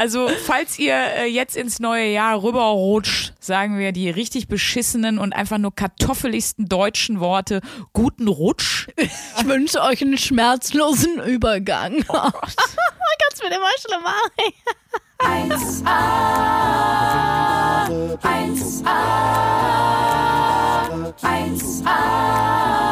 Also, falls ihr äh, jetzt ins neue Jahr rüberrutscht, sagen wir die richtig beschissenen und einfach nur kartoffeligsten deutschen Worte. Guten Rutsch. Ich wünsche euch einen schmerzlosen Übergang. Oh Gott. Ganz mit dem schlimmer. 1a, 1a, 1a, 1a,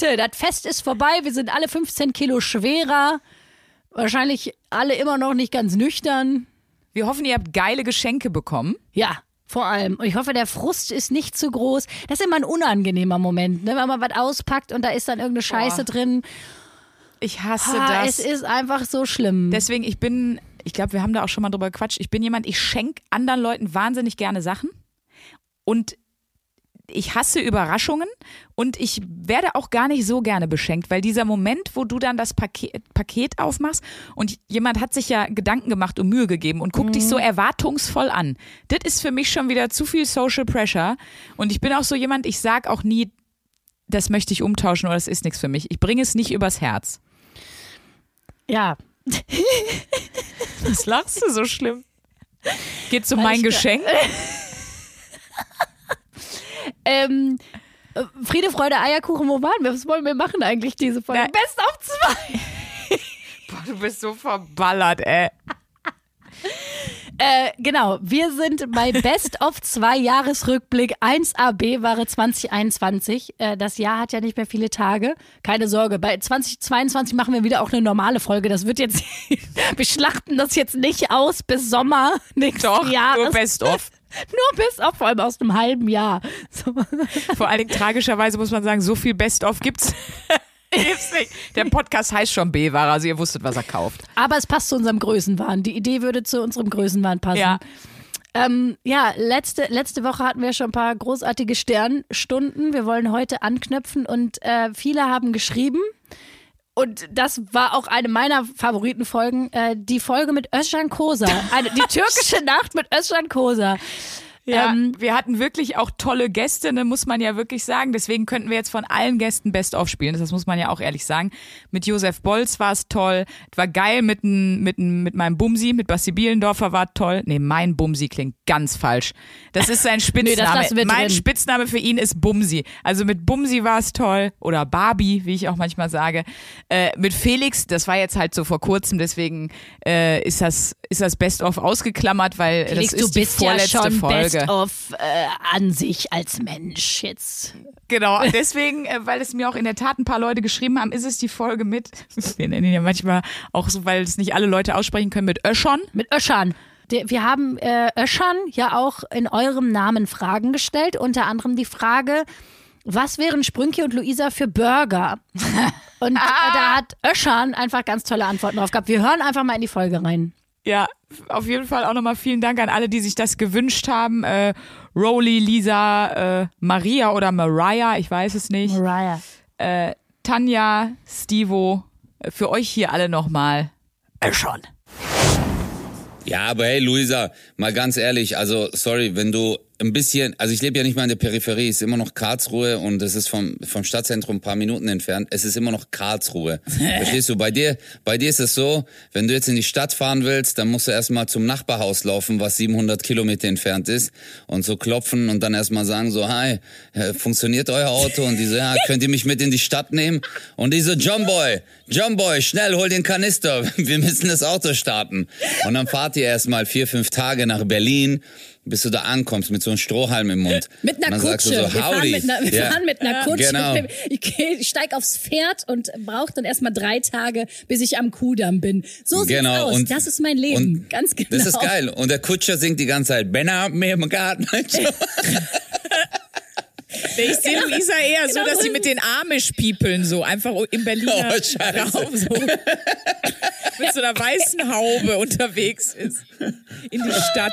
Leute, das Fest ist vorbei. Wir sind alle 15 Kilo schwerer. Wahrscheinlich alle immer noch nicht ganz nüchtern. Wir hoffen, ihr habt geile Geschenke bekommen. Ja, vor allem. Und ich hoffe, der Frust ist nicht zu groß. Das ist immer ein unangenehmer Moment, ne? wenn man was auspackt und da ist dann irgendeine Scheiße Boah. drin. Ich hasse Ah, das. es ist einfach so schlimm. Deswegen, ich bin, ich glaube, wir haben da auch schon mal drüber gequatscht. Ich bin jemand, ich schenke anderen Leuten wahnsinnig gerne Sachen. Und ich hasse Überraschungen und ich werde auch gar nicht so gerne beschenkt, weil dieser Moment, wo du dann das Paket, Paket aufmachst und jemand hat sich ja Gedanken gemacht und Mühe gegeben und guckt dich so erwartungsvoll an, das ist für mich schon wieder zu viel Social Pressure. Und ich bin auch so jemand, ich sag auch nie, das möchte ich umtauschen oder das ist nichts für mich. Ich bringe es nicht übers Herz. ja. Was lachst du so schlimm? Geht um Weil mein Geschenk? Ähm, äh, Friede, Freude, Eierkuchen, wo waren wir? Was wollen wir machen eigentlich diese Folge? Na- Best of zwei. Boah, du bist so verballert, ey. Äh, genau, wir sind bei Best of zwei Jahresrückblick 1AB Ware 2021. Äh, das Jahr hat ja nicht mehr viele Tage. Keine Sorge, bei 2022 machen wir wieder auch eine normale Folge. Das wird jetzt, wir schlachten das jetzt nicht aus bis Sommer nächstes Doch, Jahr. nur best of. Nur bis auf, vor allem aus einem halben Jahr. So. Vor allen Dingen tragischerweise muss man sagen, so viel best of gibt's. gibt's nicht. Der Podcast heißt schon B-Ware, also ihr wusstet, was er kauft. Aber es passt zu unserem Größenwahn. Die Idee würde zu unserem Größenwahn passen. Ja. Ähm, ja, letzte, letzte Woche hatten wir schon ein paar großartige Sternstunden. Wir wollen heute anknüpfen und äh, viele haben geschrieben. Und das war auch eine meiner Favoritenfolgen, äh, die Folge mit Özcan Kosa. Eine, die türkische Nacht mit Özcan Kosa. Ja, Ähm, wir hatten wirklich auch tolle Gäste, ne, muss man ja wirklich sagen. Deswegen könnten wir jetzt von allen Gästen Best of spielen. Das muss man ja auch ehrlich sagen. Mit Josef Bolz war es toll. Es war geil mit, n- mit, n- mit meinem Bumsi, mit Basti Bielendorfer war toll. Nee, mein Bumsi klingt ganz falsch. Das ist sein Spitzname. wir mein. Spitzname für ihn ist Bumsi. Also mit Bumsi war es toll. Oder Barbie, wie ich auch manchmal sage. Äh, mit Felix, das war jetzt halt so vor kurzem, deswegen äh, ist das, ist das Best of ausgeklammert, weil Felix, das du ist die ja vorletzte schon Folge. Of äh, an sich als Mensch jetzt. Genau, deswegen, äh, weil es mir auch in der Tat ein paar Leute geschrieben haben, ist es die Folge mit, wir nennen ihn ja manchmal auch so, weil es nicht alle Leute aussprechen können, mit Öschon. Mit Öschern. Wir haben äh, Öschern ja auch in eurem Namen Fragen gestellt, unter anderem die Frage, was wären Sprünki und Luisa für Burger? Und äh, da hat Öschern einfach ganz tolle Antworten drauf gehabt. Wir hören einfach mal in die Folge rein. Ja, auf jeden Fall auch nochmal vielen Dank an alle, die sich das gewünscht haben. Äh, Rowley, Lisa, äh, Maria oder Mariah, ich weiß es nicht. Mariah. Äh, Tanja, Stivo, äh, für euch hier alle nochmal. Öschon. Ja, aber hey, Luisa, mal ganz ehrlich, also sorry, wenn du ein bisschen, also ich lebe ja nicht mal in der Peripherie, es ist immer noch Karlsruhe und es ist vom, vom Stadtzentrum ein paar Minuten entfernt. Es ist immer noch Karlsruhe. Verstehst du? Bei dir, bei dir ist es so, wenn du jetzt in die Stadt fahren willst, dann musst du erstmal zum Nachbarhaus laufen, was 700 Kilometer entfernt ist und so klopfen und dann erstmal sagen so, hi, äh, funktioniert euer Auto? Und die so, ja, könnt ihr mich mit in die Stadt nehmen? Und die so, John Boy, John Boy, schnell, hol den Kanister, wir müssen das Auto starten. Und dann fahrt ihr erstmal vier, fünf Tage nach Berlin, bis du da ankommst mit so einem Strohhalm im Mund. Mit einer Kutsche. so, wir fahren mit einer, wir Ja. fahren mit einer Kutsche. Genau. Ich, geh- ich steig aufs Pferd und brauche dann erstmal drei Tage, bis ich am Kudamm bin. So sieht's Genau, aus. und- das ist mein Leben. und Ganz genau. Das ist geil. Und der Kutscher singt die ganze Zeit, Ben hat mir im Garten. Ich sehe Luisa eher so, dass sie mit den Amish piepeln so einfach im Berliner Oh. Raum so mit so einer weißen Haube unterwegs ist in die Stadt.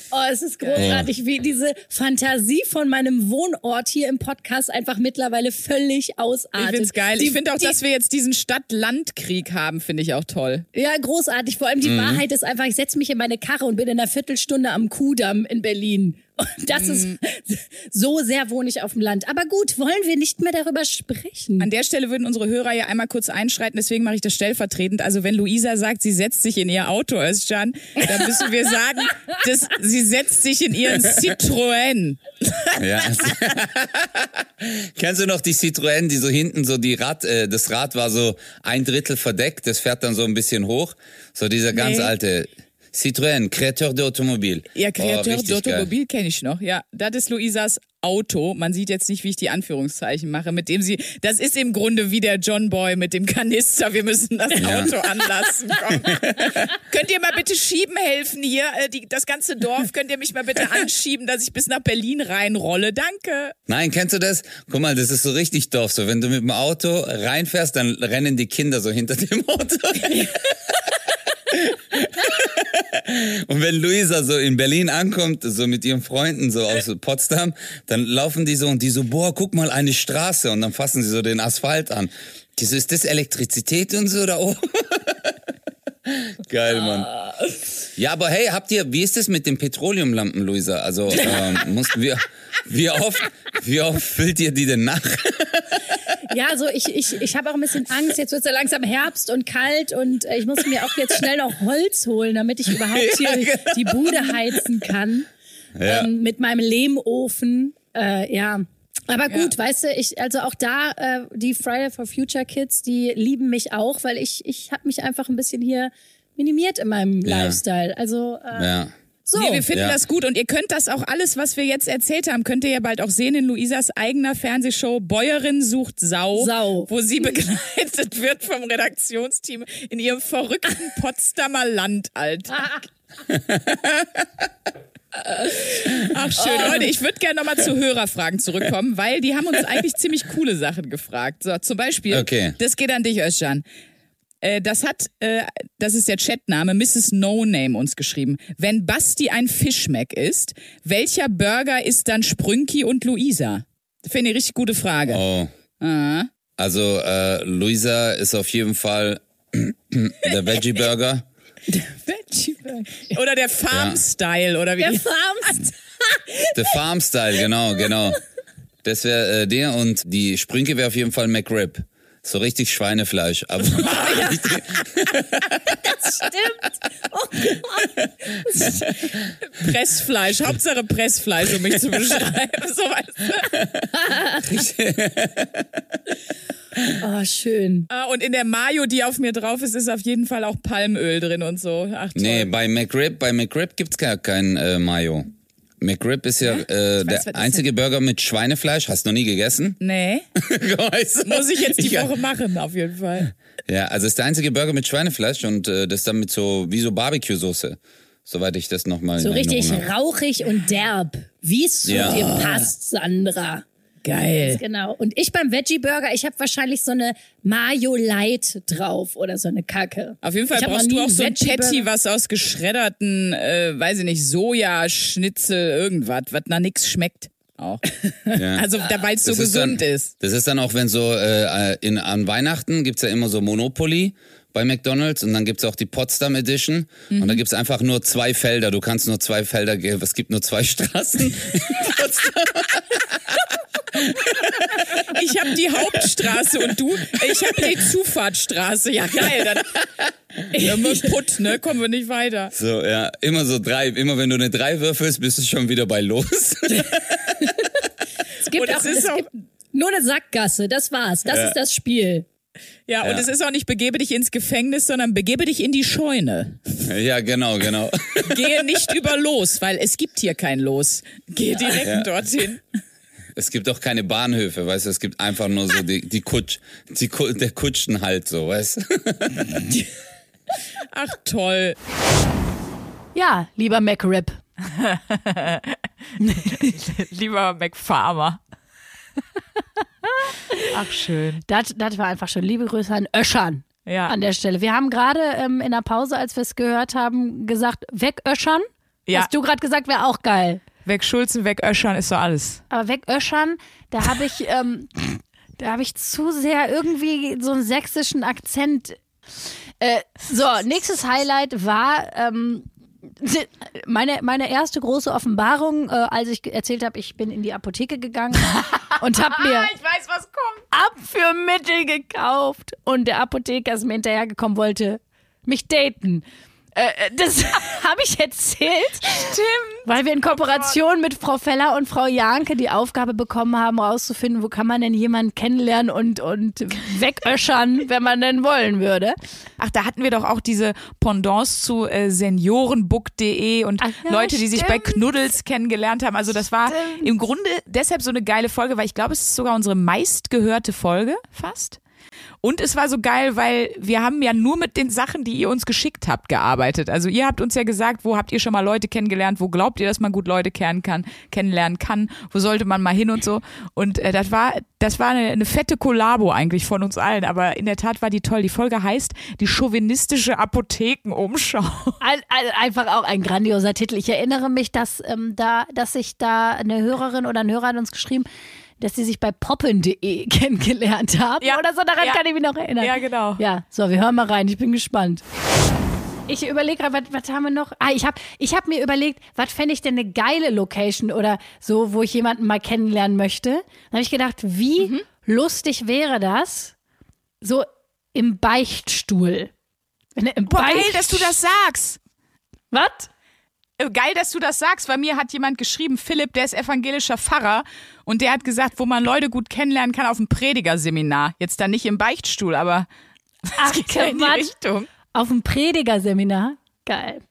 Oh, es ist großartig, wie diese Fantasie von meinem Wohnort hier im Podcast einfach mittlerweile völlig ausartet. Ich find's geil. Die- ich finde auch, die- dass wir jetzt diesen Stadt-Land-Krieg haben, finde ich auch toll. Ja, großartig. Vor allem die Mhm. Wahrheit ist einfach, ich setze mich in meine Karre und bin in einer Viertelstunde am Kudamm in Berlin. Das ist so sehr wohne ich auf dem Land. Aber gut, wollen wir nicht mehr darüber sprechen. An der Stelle würden unsere Hörer ja einmal kurz einschreiten, deswegen mache ich das stellvertretend. Also wenn Luisa sagt, sie setzt sich in ihr Auto, Özcan, dann müssen wir sagen, dass sie setzt sich in ihren Citroën. Ja. Kennst du noch die Citroën, die so hinten so die Rad, äh, das Rad war so ein Drittel verdeckt, das fährt dann so ein bisschen hoch. So dieser ganz Nee. alte Citroën, Créateur d'Automobile. Ja, Oh, Kreateur richtig geil. d'Automobil kenne ich noch. Ja, das ist Luisas Auto. Man sieht jetzt nicht, wie ich die Anführungszeichen mache, mit dem sie. Das ist im Grunde wie der John Boy mit dem Kanister. Wir müssen das Auto anlassen. Könnt ihr mal bitte schieben helfen hier? Äh, Die, das ganze Dorf, könnt ihr mich mal bitte anschieben, dass ich bis nach Berlin reinrolle? Danke. Nein, kennst du das? Guck mal, das ist so richtig doof. So, wenn du mit dem Auto reinfährst, dann rennen die Kinder so hinter dem Auto. Und wenn Luisa so in Berlin ankommt, so mit ihren Freunden so aus Potsdam, dann laufen die so und die so, boah, guck mal, eine Straße. Und dann fassen sie so den Asphalt an. Die so, ist das Elektrizität und so da oben? Geil, Mann. Ja, aber hey, habt ihr, wie ist es mit den Petroleumlampen, Luisa? Also, ähm, musst, wie, wie oft, wie oft füllt ihr die denn nach? Ja, also ich, ich, ich habe auch ein bisschen Angst. Jetzt wird es ja langsam Herbst und kalt und äh, ich muss mir auch jetzt schnell noch Holz holen, damit ich überhaupt hier Ja, genau. die Bude heizen kann. Ja. Ähm, mit meinem Lehmofen. Äh, ja. Aber gut, weißt du, ich, also auch da, äh, die Friday for Future Kids, die lieben mich auch, weil ich, ich habe mich einfach ein bisschen hier minimiert in meinem Ja. Lifestyle. Also äh, Ja. So. Nee, wir finden Ja. das gut und ihr könnt das auch alles, was wir jetzt erzählt haben, könnt ihr ja bald auch sehen in Luisas eigener Fernsehshow Bäuerin sucht Sau, Sau. wo sie begleitet wird vom Redaktionsteam in ihrem verrückten Potsdamer Landalltag. Ach schön, Leute, ich würde gerne nochmal zu Hörerfragen zurückkommen, weil die haben uns eigentlich ziemlich coole Sachen gefragt. So, zum Beispiel, Okay. das geht an dich, Özcan. Äh, Das hat, äh, das ist der Chatname, Mrs. No Name uns geschrieben. Wenn Basti ein Fischmeck ist, welcher Burger ist dann Sprünki und Luisa? Finde ich richtig gute Frage. Oh. Ah. Also, äh, Luisa ist auf jeden Fall der Veggie Burger. Veggie Burger. Oder der Farm-Style, oder wie? der die- Farms. Der Farm Style, genau, genau. Das wäre äh, der und die Sprünke wäre auf jeden Fall McRib. So richtig Schweinefleisch. Aber richtig, Stimmt. Oh Pressfleisch, Hauptsache Pressfleisch, um mich zu beschreiben. So weißt du. Oh, schön. Ah, Und in der Mayo, die auf mir drauf ist, ist auf jeden Fall auch Palmöl drin und so. Ach, toll. nee, bei McRib, bei McRib gibt's gar kein äh, Mayo. McRib ist ja äh, weiß, der einzige Burger mit Schweinefleisch. Hast du noch nie gegessen? Nee, Weißt du? muss ich jetzt die Ja. Woche machen, auf jeden Fall. Ja, also ist der einzige Burger mit Schweinefleisch und äh, das dann mit so wie so Barbecue-Soße. Soweit ich das nochmal So richtig rauchig und derb. Wie es zu Ja. dir passt, Sandra. Geil. Genau. Und ich beim Veggie Burger, ich habe wahrscheinlich so eine Mayo Light drauf oder so eine Kacke. Auf jeden Fall Ich brauchst du auch so ein Patty, was aus geschredderten, äh, weiß ich nicht, Sojaschnitzel, irgendwas, was nach nix schmeckt. Auch. Ja. Also, weil es so Das ist gesund dann, ist. Das ist dann auch, wenn so äh, in, an Weihnachten gibt's ja immer so Monopoly bei McDonalds und dann gibt's auch die Potsdam Edition und Mhm. da gibt's einfach nur zwei Felder. Du kannst nur zwei Felder geben. Es gibt nur zwei Straßen. Ich habe die Hauptstraße und du, ich habe die Zufahrtsstraße. Ja, geil. Dann, wird putt, ne? Kommen wir nicht weiter. so, ja, immer so drei. Immer wenn du eine drei würfelst, bist du schon wieder bei los. Es gibt, Und auch, es ist es auch- gibt nur eine Sackgasse, das war's. Das Ja. ist das Spiel. Ja, und Ja. es ist auch nicht begebe dich ins Gefängnis, sondern begebe dich in die Scheune. ja, genau, genau. Gehe nicht über Los, weil es gibt hier kein Los. Gehe direkt dorthin. Es gibt auch keine Bahnhöfe, weißt du, es gibt einfach nur so die, die Kutsch, die, der Kutschen halt so, weißt du. Ach toll. Ja, lieber McRib. Lieber McFarmer. Ach schön. Das, das war einfach schon. Liebe Grüße an Öschern Ja. an der Stelle. Wir haben gerade ähm, in der Pause, als wir es gehört haben, gesagt, wegöschern. Ja. Hast du gerade gesagt, wäre auch geil. Weg Schulzen, weg Öschern ist so alles. Aber wegöschern, da habe ich, ähm, da habe ich zu sehr irgendwie so einen sächsischen Akzent. Äh, so, nächstes Highlight war, ähm, meine, meine erste große Offenbarung, äh, als ich erzählt habe, ich bin in die Apotheke gegangen und habe mir Ich weiß, was kommt. Abführmittel gekauft. Und der Apotheker ist mir hinterhergekommen, wollte mich daten. Äh, äh, das habe ich erzählt. Stimmt. Weil wir in Kooperation mit Frau Feller und Frau Janke die Aufgabe bekommen haben, herauszufinden, wo kann man denn jemanden kennenlernen und, und wegöschern, wenn man denn wollen würde. Ach, da hatten wir doch auch diese Pendants zu äh, seniorenbook.de und Ach ja, Leute, die sich bei stimmt. Knuddels kennengelernt haben. Also das war Stimmt. im Grunde deshalb so eine geile Folge, weil ich glaube, es ist sogar unsere meistgehörte Folge fast. Und es war so geil, weil wir haben ja nur mit den Sachen, die ihr uns geschickt habt, gearbeitet. Also ihr habt uns ja gesagt, wo habt ihr schon mal Leute kennengelernt, wo glaubt ihr, dass man gut Leute kennen kann, kennenlernen kann, wo sollte man mal hin und so. Und äh, das war, das war eine, eine fette Kollabo eigentlich von uns allen. Aber in der Tat war die toll. Die Folge heißt die chauvinistische Apothekenumschau. Ein, ein, einfach auch ein grandioser Titel. Ich erinnere mich, dass, ähm, da, dass sich da eine Hörerin oder ein Hörer hat uns geschrieben, dass sie sich bei poppen.de kennengelernt haben Ja. oder so. Daran Ja. kann ich mich noch erinnern. Ja, genau. Ja, so, wir hören mal rein. Ich bin gespannt. Ich überlege gerade, was, was haben wir noch? Ah, ich habe ich hab mir überlegt, was fände ich denn eine geile Location oder so, wo ich jemanden mal kennenlernen möchte. Dann habe ich gedacht, wie Mhm. lustig wäre das, so im Beichtstuhl. Wenn er im Boah, geil, Beicht- dass du das sagst. Was? Geil, dass du das sagst. Bei mir hat jemand geschrieben, Philipp, der ist evangelischer Pfarrer und der hat gesagt, wo man Leute gut kennenlernen kann auf dem Predigerseminar. Jetzt dann nicht im Beichtstuhl, aber Ach, geht ja in die. Richtung. Auf dem Predigerseminar? Geil.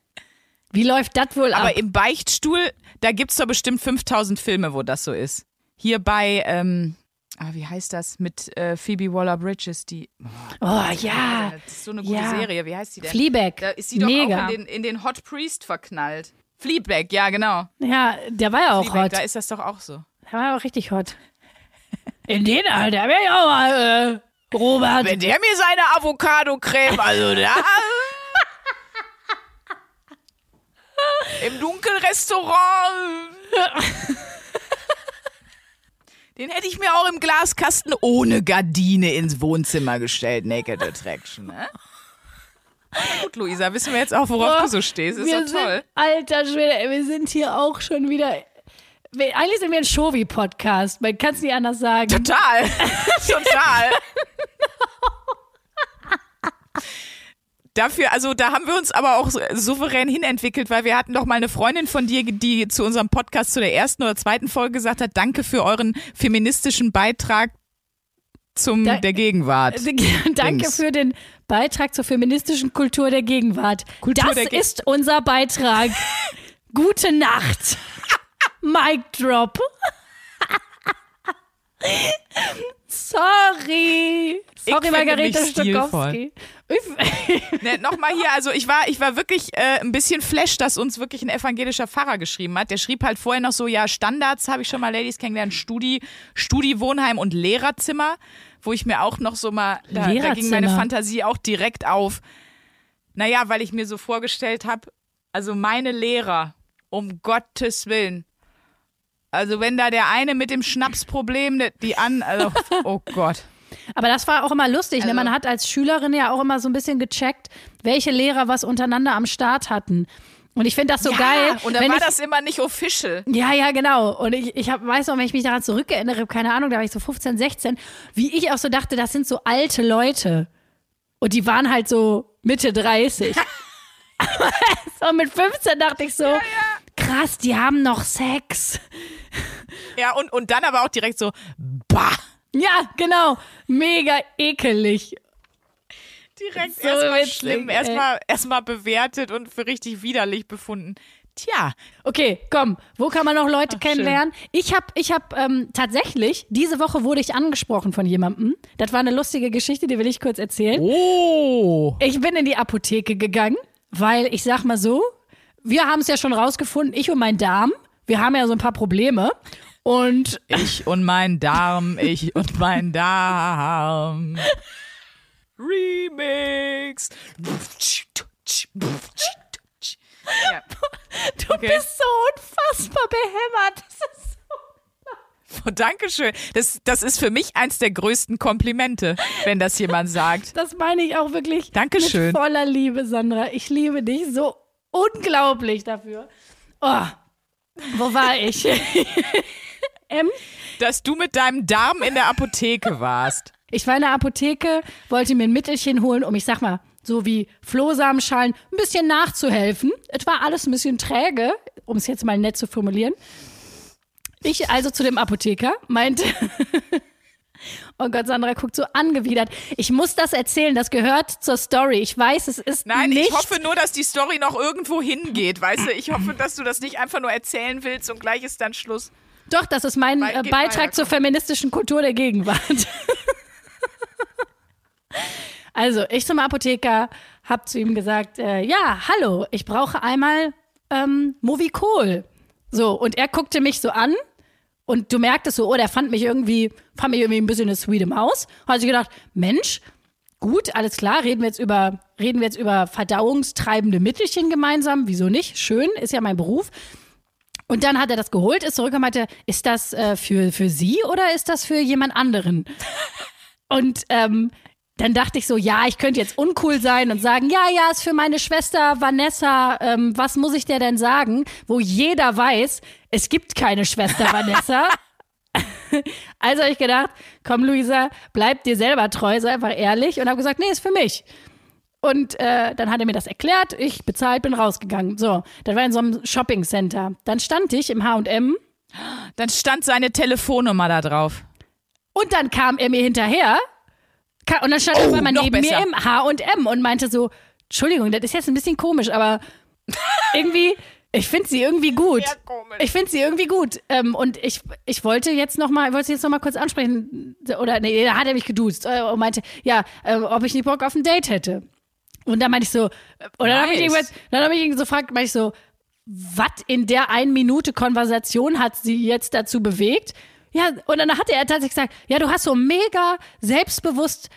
Wie läuft das wohl ab? Aber im Beichtstuhl, da gibt's doch bestimmt 5000 Filme, wo das so ist. Hier bei, ähm, ah, wie heißt das? Mit äh, Phoebe Waller-Bridges, die, oh ja, das ist so eine gute Ja. Serie. Wie heißt die denn? Fleabag. Da ist sie doch Mega. auch in den, in den Hot Priest verknallt. Fleabag, ja, genau. Ja, der war ja auch Fleabag, hot. da ist das doch auch so. Der war auch richtig hot. In den Alter wäre ich auch mal, äh, Robert. Wenn der mir seine Avocado-Creme, also da. Im Dunkelrestaurant. Den hätte ich mir auch im Glaskasten ohne Gardine ins Wohnzimmer gestellt. Naked Attraction, ne? Gut, Luisa, wissen wir jetzt auch, worauf Boah, du so stehst. Ist doch toll. Sind, alter Schwede, wir sind hier auch schon wieder. Wir, eigentlich sind wir ein Shovi-Podcast. Man kann es nicht anders sagen. Total. Total. Dafür, also da haben wir uns aber auch so- souverän hinentwickelt, weil wir hatten doch mal eine Freundin von dir, die zu unserem Podcast zu der ersten oder zweiten Folge gesagt hat, danke für euren feministischen Beitrag zum Da- der Gegenwart. Danke Dings. für den Beitrag zur feministischen Kultur der Gegenwart. Kultur das der Ge- ist unser Beitrag. Gute Nacht. Mic drop. Sorry. Sorry, Margarete. Stokowski. Ne, Nochmal hier, also ich war, ich war wirklich äh, ein bisschen flash, dass uns wirklich ein evangelischer Pfarrer geschrieben hat. Der schrieb halt vorher noch so, ja, Standards habe ich schon mal Ladies kennengelernt, Studi, Studi, Wohnheim und Lehrerzimmer, wo ich mir auch noch so mal, da, da ging meine Fantasie auch direkt auf. Naja, weil ich mir so vorgestellt habe, also meine Lehrer, um Gottes Willen. Also wenn da der eine mit dem Schnapsproblem, die an, also, oh Gott. Aber das war auch immer lustig. ne? Also- Man hat als Schülerin ja auch immer so ein bisschen gecheckt, welche Lehrer was untereinander am Start hatten. Und ich finde das so ja, geil. Und dann wenn war ich, das immer nicht official. Ja, ja, genau. Und ich, ich hab, weiß noch, wenn ich mich daran zurückerinnere, keine Ahnung, da war ich so 15, 16, wie ich auch so dachte, das sind so alte Leute. Und die waren halt so Mitte 30. so mit 15 dachte ich so, krass, die haben noch Sex. Ja, und, und dann aber auch direkt so, bah. Ja, genau. Mega ekelig. Direkt So erstmal witzig, schlimm, erstmal erstmal bewertet und für richtig widerlich befunden. Tja, Okay, komm, wo kann man noch Leute Ach, kennenlernen? Ich habe ich hab, ähm, tatsächlich, diese Woche wurde ich angesprochen von jemandem. Das war eine lustige Geschichte, die will ich kurz erzählen. oh. Ich bin in die Apotheke gegangen, weil ich sag mal so, wir haben es ja schon rausgefunden, ich und mein Darm, wir haben ja so ein paar Probleme. Und Ich und mein Darm, ich und mein Darm. Remix. Ja. du bist so unfassbar behämmert. Das ist Oh, Dankeschön. Das, das ist für mich eins der größten Komplimente, wenn das jemand sagt. Das meine ich auch wirklich Dankeschön. mit voller Liebe, Sandra. Ich liebe dich so unglaublich dafür. Oh, wo war ich? M? Dass du mit deinem Darm in der Apotheke warst. Ich war in der Apotheke, wollte mir ein Mittelchen holen, um, ich sag mal, so wie Flohsamenschalen, ein bisschen nachzuhelfen. Es war alles ein bisschen träge, um es jetzt mal nett zu formulieren. Ich also zu dem Apotheker meinte, oh Gott, Sandra guckt so angewidert. Ich muss das erzählen, das gehört zur Story. Ich weiß, es ist Nein, nicht. ich hoffe nur, dass die Story noch irgendwo hingeht, weißt du? Ich hoffe, dass du das nicht einfach nur erzählen willst und gleich ist dann Schluss. Doch, das ist mein äh, Beitrag zur feministischen Kultur der Gegenwart. also, ich zum Apotheker hab zu ihm gesagt, äh, ja, hallo, ich brauche einmal ähm, Movicol. So, und er guckte mich so an und du merktest so, oh, der fand mich irgendwie, fand mich irgendwie ein bisschen eine sweete Maus. Hat sich gedacht, Mensch, gut, alles klar, reden wir jetzt über, reden wir jetzt über verdauungstreibende Mittelchen gemeinsam. Wieso nicht? Schön, ist ja mein Beruf. Und dann hat er das geholt, ist zurück und meinte, ist das äh, für, für Sie oder ist das für jemand anderen? Und ähm, dann dachte ich so, ja, ich könnte jetzt uncool sein und sagen, ja, ja, ist für meine Schwester Vanessa, ähm, was muss ich der denn sagen? Wo jeder weiß, es gibt keine Schwester Vanessa. also habe ich gedacht, komm Luisa, bleib dir selber treu, sei einfach ehrlich und habe gesagt, nee, ist für mich. Und äh, dann hat er mir das erklärt, ich bezahlt, bin rausgegangen. So, das war in so einem Shopping-Center. Dann stand ich im H&M Dann stand seine Telefonnummer da drauf. und dann kam er mir hinterher und dann stand er einmal noch neben besser. mir im H&M und meinte so, Entschuldigung, das ist jetzt ein bisschen komisch, aber irgendwie, ich finde sie irgendwie gut. Ich finde sie irgendwie gut. Ähm, und ich, ich wollte jetzt noch mal, wollte sie jetzt noch mal kurz ansprechen. Oder nee, da hat er mich geduzt äh, und meinte, ja, äh, ob ich nicht Bock auf ein Date hätte. Und dann meinte ich so, und dann habe ich irgendwas, dann habe ich ihn so gefragt, meinte ich so, was in der ein Minute Konversation hat sie jetzt dazu bewegt? Ja, und dann hat er tatsächlich gesagt, ja, du hast so mega selbstbewusst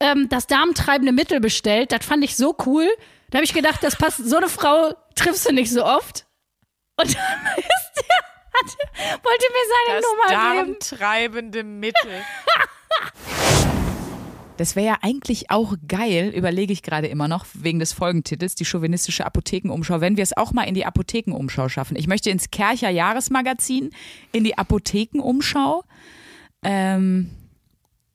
ähm, das darmtreibende Mittel bestellt. Das fand ich so cool. Da habe ich gedacht, das passt, so eine Frau triffst du nicht so oft. Und dann ist der, hat, wollte mir seine Das Nummer geben. darmtreibende Mittel. Das wäre ja eigentlich auch geil, überlege ich gerade immer noch, wegen des Folgentitels, die chauvinistische Apothekenumschau, wenn wir es auch mal in die Apothekenumschau schaffen. Ich möchte ins Kercher Jahresmagazin, in die Apothekenumschau, ähm,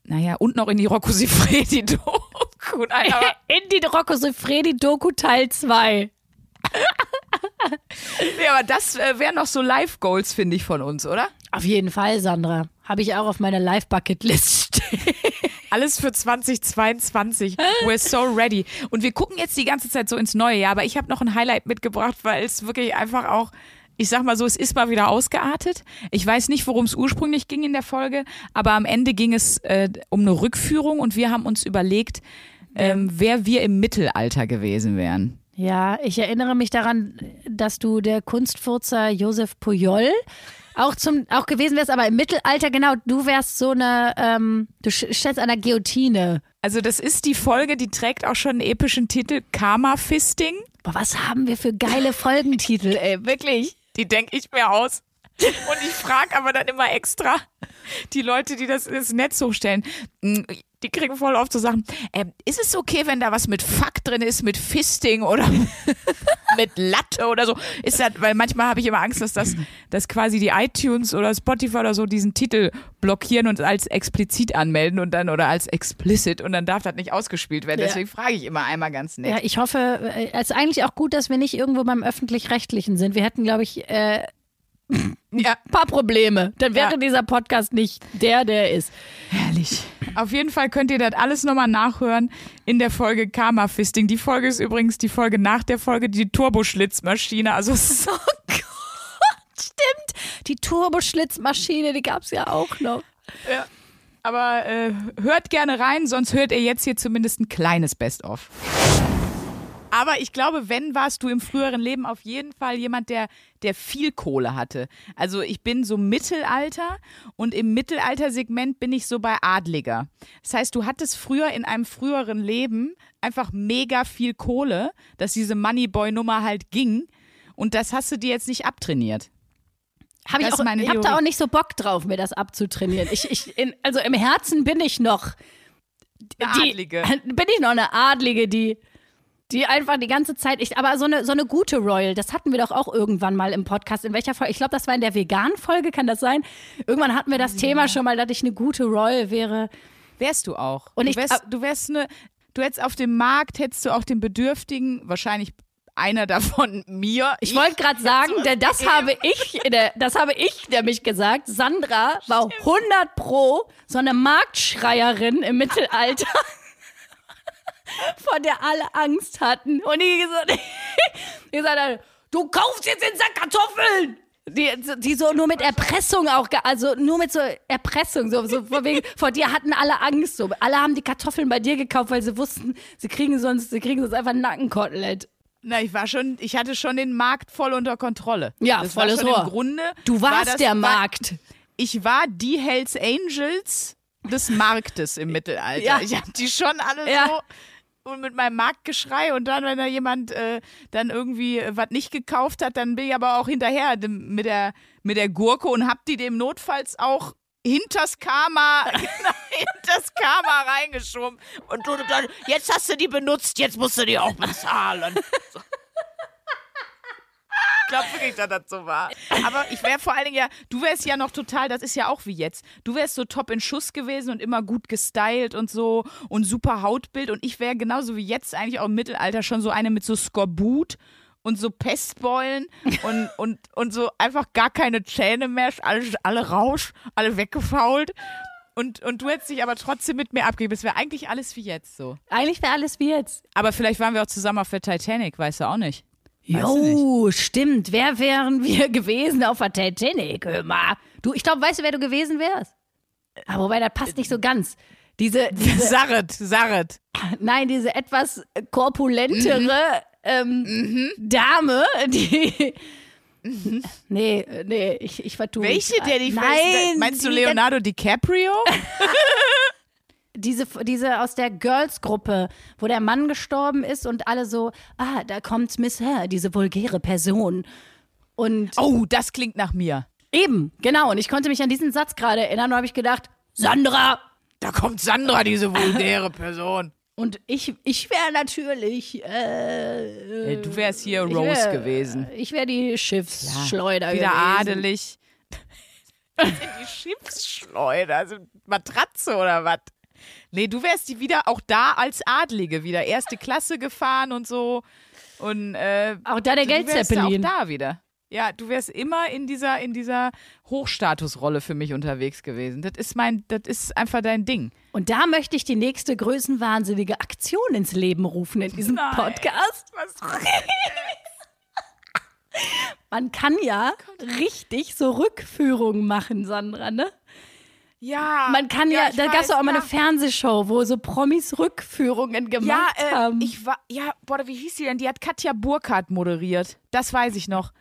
naja, und noch in die Rocco Sifredi Doku. Nein, aber In die Rocco Siffredi Doku Teil 2. Ja, aber das äh, wären noch so Live-Goals, finde ich, von uns, oder? Auf jeden Fall, Sandra. Habe ich auch auf meiner Live-Bucket-List stehen. Alles für 2022. We're so ready. Und wir gucken jetzt die ganze Zeit so ins neue Jahr, aber ich habe noch ein Highlight mitgebracht, weil es wirklich einfach auch, ich sag mal so, es ist mal wieder ausgeartet. Ich weiß nicht, worum es ursprünglich ging in der Folge, aber am Ende ging es äh, um eine Rückführung und wir haben uns überlegt, ähm, wer wir im Mittelalter gewesen wären. Ja, ich erinnere mich daran, dass du der Kunstfurzer Josef Pujol auch zum auch gewesen wärst, aber im Mittelalter genau. Du wärst so eine, ähm, du stellst an der Guillotine. Also das ist die Folge, die trägt auch schon einen epischen Titel, Karma Fisting. Boah, was haben wir für geile Folgentitel, ey, wirklich. Die denke ich mir aus. Und ich frage aber dann immer extra die Leute, die das ins Netz hochstellen. Die kriegen voll oft so Sachen. Ähm, ist es okay, wenn da was mit Fuck drin ist, mit Fisting oder mit Latte oder so? Ist das, weil manchmal habe ich immer Angst, dass das dass quasi die iTunes oder Spotify oder so diesen Titel blockieren und als explizit anmelden und dann oder als explicit und dann darf das nicht ausgespielt werden. Ja. Deswegen frage ich immer einmal ganz nett. Ja, ich hoffe, äh, es ist eigentlich auch gut, dass wir nicht irgendwo beim Öffentlich-Rechtlichen sind. Wir hätten, glaube ich, äh, ja. ein paar Probleme. Dann wäre Ja. dieser Podcast nicht der, der er ist. Herrlich. Auf jeden Fall könnt ihr das alles nochmal nachhören in der Folge Karma Fisting. Die Folge ist übrigens die Folge nach der Folge, die Turboschlitzmaschine. Also ist Oh Gott, stimmt. Die Turboschlitzmaschine, die gab es ja auch noch. Aber äh, hört gerne rein, sonst hört ihr jetzt hier zumindest ein kleines Best-of. Aber ich glaube, wenn warst du im früheren Leben auf jeden Fall jemand, der, der viel Kohle hatte. Also ich bin so Mittelalter und im Mittelaltersegment bin ich so bei Adliger. Das heißt, du hattest früher in einem früheren Leben einfach mega viel Kohle, dass diese Moneyboy-Nummer halt ging. Und das hast du dir jetzt nicht abtrainiert. Hab ich auch, meine ich habe da auch nicht so Bock drauf, mir das abzutrainieren. Ich, ich, in, also im Herzen bin ich noch Eine die, Adlige. Bin ich noch eine Adlige, die Die einfach die ganze Zeit, ich, aber so eine, so eine gute Royal, das hatten wir doch auch irgendwann mal im Podcast. In welcher Folge? Ich glaube, das war in der Vegan-Folge, kann das sein? Irgendwann hatten wir das Thema schon mal, dass ich eine gute Royal wäre. Wärst du auch. Und du, ich- wärst, du wärst eine, du hättest auf dem Markt, hättest du auch den Bedürftigen, wahrscheinlich einer davon mir. Ich wollte gerade sagen, denn das habe ich, der- das habe ich nämlich gesagt. Sandra war 100 pro so eine Marktschreierin im Mittelalter, vor der alle Angst hatten. Und die gesagt, die gesagt hat, du kaufst jetzt den Sack Kartoffeln. Die, die so nur mit Erpressung auch, also nur mit so Erpressung, so, so vor, wegen, vor dir hatten alle Angst. So. Alle haben die Kartoffeln bei dir gekauft, weil sie wussten, sie kriegen sonst, sie kriegen sonst einfach ein Nackenkotelett. Na, ich war schon, ich hatte schon den Markt voll unter Kontrolle. Ja, das volles war Rohr. Im Grunde Du war warst das, der war, Markt. Ich war die Hells Angels des Marktes im Mittelalter. Ja. Ich hab die schon alle Ja. so und mit meinem Marktgeschrei und dann, wenn da jemand äh, dann irgendwie äh, was nicht gekauft hat, dann bin ich aber auch hinterher mit der, mit der Gurke und hab die dem notfalls auch hinters Karma, genau, hinters Karma reingeschoben. Und du dann, jetzt hast du die benutzt, jetzt musst du die auch bezahlen. So. Ich glaube wirklich, dass das so war. Aber ich wäre vor allen Dingen ja, du wärst ja noch total, das ist ja auch wie jetzt. Du wärst so top in Schuss gewesen und immer gut gestylt und so und super Hautbild. Und ich wäre genauso wie jetzt eigentlich auch im Mittelalter schon so eine mit so Skorbut und so Pestbeulen und, und, und so einfach gar keine Zähne mehr, alle, alle rausch, alle weggefault. Und, und du hättest dich aber trotzdem mit mir abgegeben. Es wäre eigentlich alles wie jetzt so. Eigentlich wäre alles wie jetzt. Aber vielleicht waren wir auch zusammen auf der Titanic, weißt du auch nicht. Jo, stimmt. Wer wären wir gewesen auf der Titanic? Hör mal. Du, ich glaube, weißt du, wer du gewesen wärst? Aber wobei, das passt nicht so ganz. Diese, diese Sarret, Sarret. nein, diese etwas korpulentere ähm, Dame, die. Nee, äh, nee, ich, ich vertue mich Welche grad. der die Nein, Meinst du Leonardo DiCaprio? diese, diese aus der Girls-Gruppe, wo der Mann gestorben ist und alle so, ah, da kommt Miss Hare, diese vulgäre Person. Und Oh, das klingt nach mir. eben, genau. Und ich konnte mich an diesen Satz gerade erinnern und habe ich gedacht, Sandra! Da kommt Sandra, diese vulgäre Person. Und ich, ich wäre natürlich. Äh, Ey, du wärst hier Rose wär- gewesen. Ich wäre die Schiffsschleuder Wieder gewesen. adelig. die Schiffsschleuder, also Matratze oder was? Nee, du wärst die wieder auch da als Adlige wieder. Erste Klasse gefahren und so. Und äh, Auch da der Geldzeppelin. auch da wieder. Ja, du wärst immer in dieser, in dieser Hochstatusrolle für mich unterwegs gewesen. Das ist mein, das ist einfach dein Ding. Und da möchte ich die nächste größenwahnsinnige Aktion ins Leben rufen in diesem Nein. Podcast. Was? Man kann ja richtig so Rückführungen machen, Sandra, ne? Ja. Man kann ja, ich da gab es auch mal ja. eine Fernsehshow, wo so Promis Rückführungen Ja, gemacht äh, haben. ich war, ja, boah, wie hieß die denn? Die hat Katja Burkhardt moderiert. Das weiß ich noch.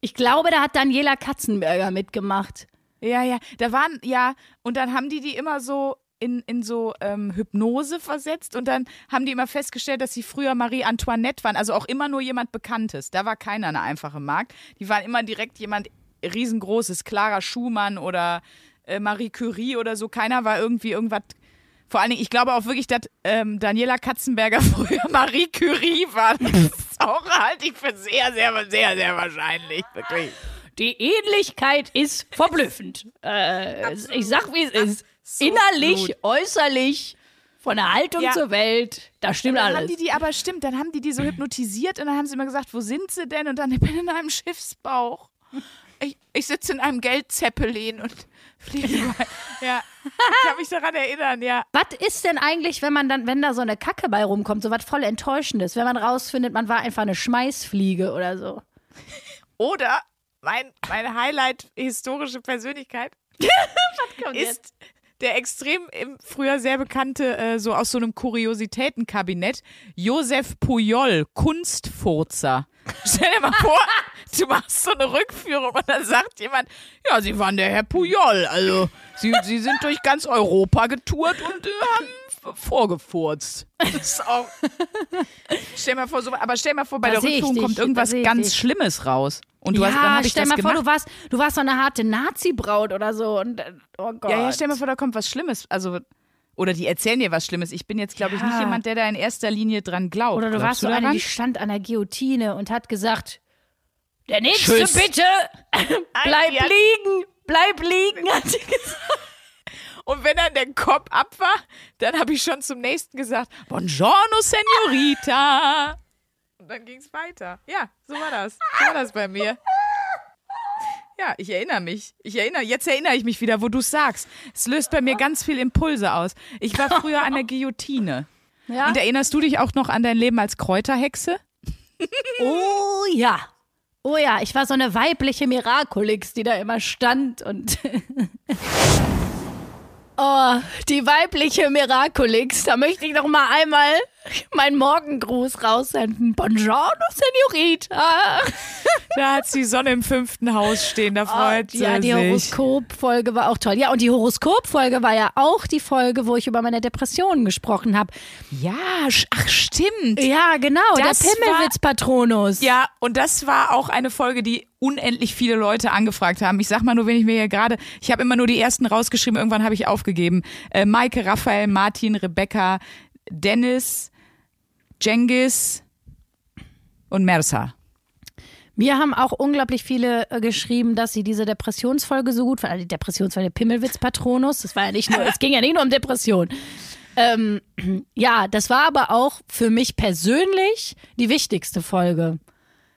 ich glaube, da hat Daniela Katzenberger mitgemacht. Ja, ja, da waren, ja, und dann haben die die immer so in, in so ähm, Hypnose versetzt und dann haben die immer festgestellt, dass sie früher Marie Antoinette waren, also auch immer nur jemand Bekanntes. Da war keiner eine einfache Markt. Die waren immer direkt jemand riesengroßes, Clara Schumann oder äh, Marie Curie oder so. Keiner war irgendwie irgendwas. Vor allen Dingen, ich glaube auch wirklich, dass ähm, Daniela Katzenberger früher Marie Curie war. Das ist auch halte ich für sehr, sehr, sehr, sehr wahrscheinlich. Wirklich. Die Ähnlichkeit ist verblüffend. äh, ich sag, wie es ist. So Innerlich, äußerlich, von der Haltung Ja. zur Welt, da stimmt dann haben alles. die die, aber stimmt, dann haben die die so hypnotisiert und dann haben sie immer gesagt, wo sind sie denn? Und dann, ich bin in einem Schiffsbauch. Ich, ich sitze in einem Geldzeppelin und fliege bei. Ja, ich kann mich daran erinnern, ja. Was ist denn eigentlich, wenn man dann, wenn da so eine Kacke bei rumkommt, so was voll Enttäuschendes, wenn man rausfindet, man war einfach eine Schmeißfliege oder so? Oder mein, mein Highlight historische Persönlichkeit ist der extrem früher sehr bekannte, äh, so aus so einem Kuriositätenkabinett, Josef Pujol, Kunstfurzer. Stell dir mal vor, du machst so eine Rückführung und dann sagt jemand, ja, Sie waren der Herr Pujol, also Sie, Sie sind durch ganz Europa getourt und äh, haben vorgefurzt. Das ist auch. Stell mal vor, so, aber stell mal vor, bei Da der Rückführung dich, kommt irgendwas ganz dich. Schlimmes raus. Und du ja, hast, dann ich stell mal gemacht. vor, du warst, du warst so eine harte Nazi-Braut oder so und äh, oh Gott. Ja, ja, stell mal vor, da kommt was Schlimmes. Also, Oder die erzählen dir was Schlimmes. Ich bin jetzt, glaube ich, nicht jemand, der da in erster Linie dran glaubt. Oder du Glaubst warst so du eine, daran? die stand an der Guillotine und hat gesagt, der nächste Tschüss. bitte, bleib liegen, bleib liegen, hat sie gesagt. Und wenn dann der Kopf ab war, dann habe ich schon zum nächsten gesagt, Buongiorno, Senorita. Und dann ging es weiter. Ja, so war das. So war das bei mir. Ja, ich erinnere mich. Ich erinnere, jetzt erinnere ich mich wieder, wo du es sagst. Es löst bei mir ganz viel Impulse aus. Ich war früher an der Guillotine. Ja? Und erinnerst du dich auch noch an dein Leben als Kräuterhexe? Oh ja. Oh ja, ich war so eine weibliche Miraculix, die da immer stand und. oh, die weibliche Miraculix. Da möchte ich noch mal einmal meinen Morgengruß raussenden. Buongiorno, Senorita. Da hat die Sonne im fünften Haus stehen, da freut sie ja, die. Horoskopfolge war auch toll. Ja, und die Horoskopfolge war ja auch die Folge, wo ich über meine Depressionen gesprochen habe. Ja, ach stimmt. Ja, genau, Das der Pimmelwitz-Patronus. Ja, und das war auch eine Folge, die unendlich viele Leute angefragt haben. Ich sag mal nur, wenn ich mir hier gerade, ich habe immer nur die ersten rausgeschrieben, irgendwann habe ich aufgegeben. Äh, Maike, Raphael, Martin, Rebecca, Dennis, Jengis und Mersa. Mir haben auch unglaublich viele äh, geschrieben, dass sie diese Depressionsfolge so gut fanden. Die Depressionsfolge, Pimmelwitz-Patronus. Das war ja nicht nur, es ging ja nicht nur um Depression. Ähm, ja, das war aber auch für mich persönlich die wichtigste Folge,